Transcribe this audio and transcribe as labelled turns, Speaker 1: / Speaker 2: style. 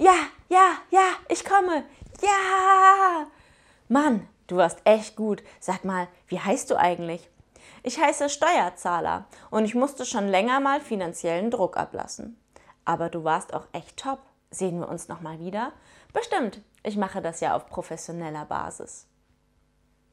Speaker 1: Ja, ja, ja, ich komme. Ja! Mann, du warst echt gut. Sag mal, wie heißt du eigentlich? Ich heiße Steuerzahler und ich musste schon länger mal finanziellen Druck ablassen. Aber du warst auch echt top. Sehen wir uns nochmal wieder? Bestimmt. Ich mache das ja auf professioneller Basis.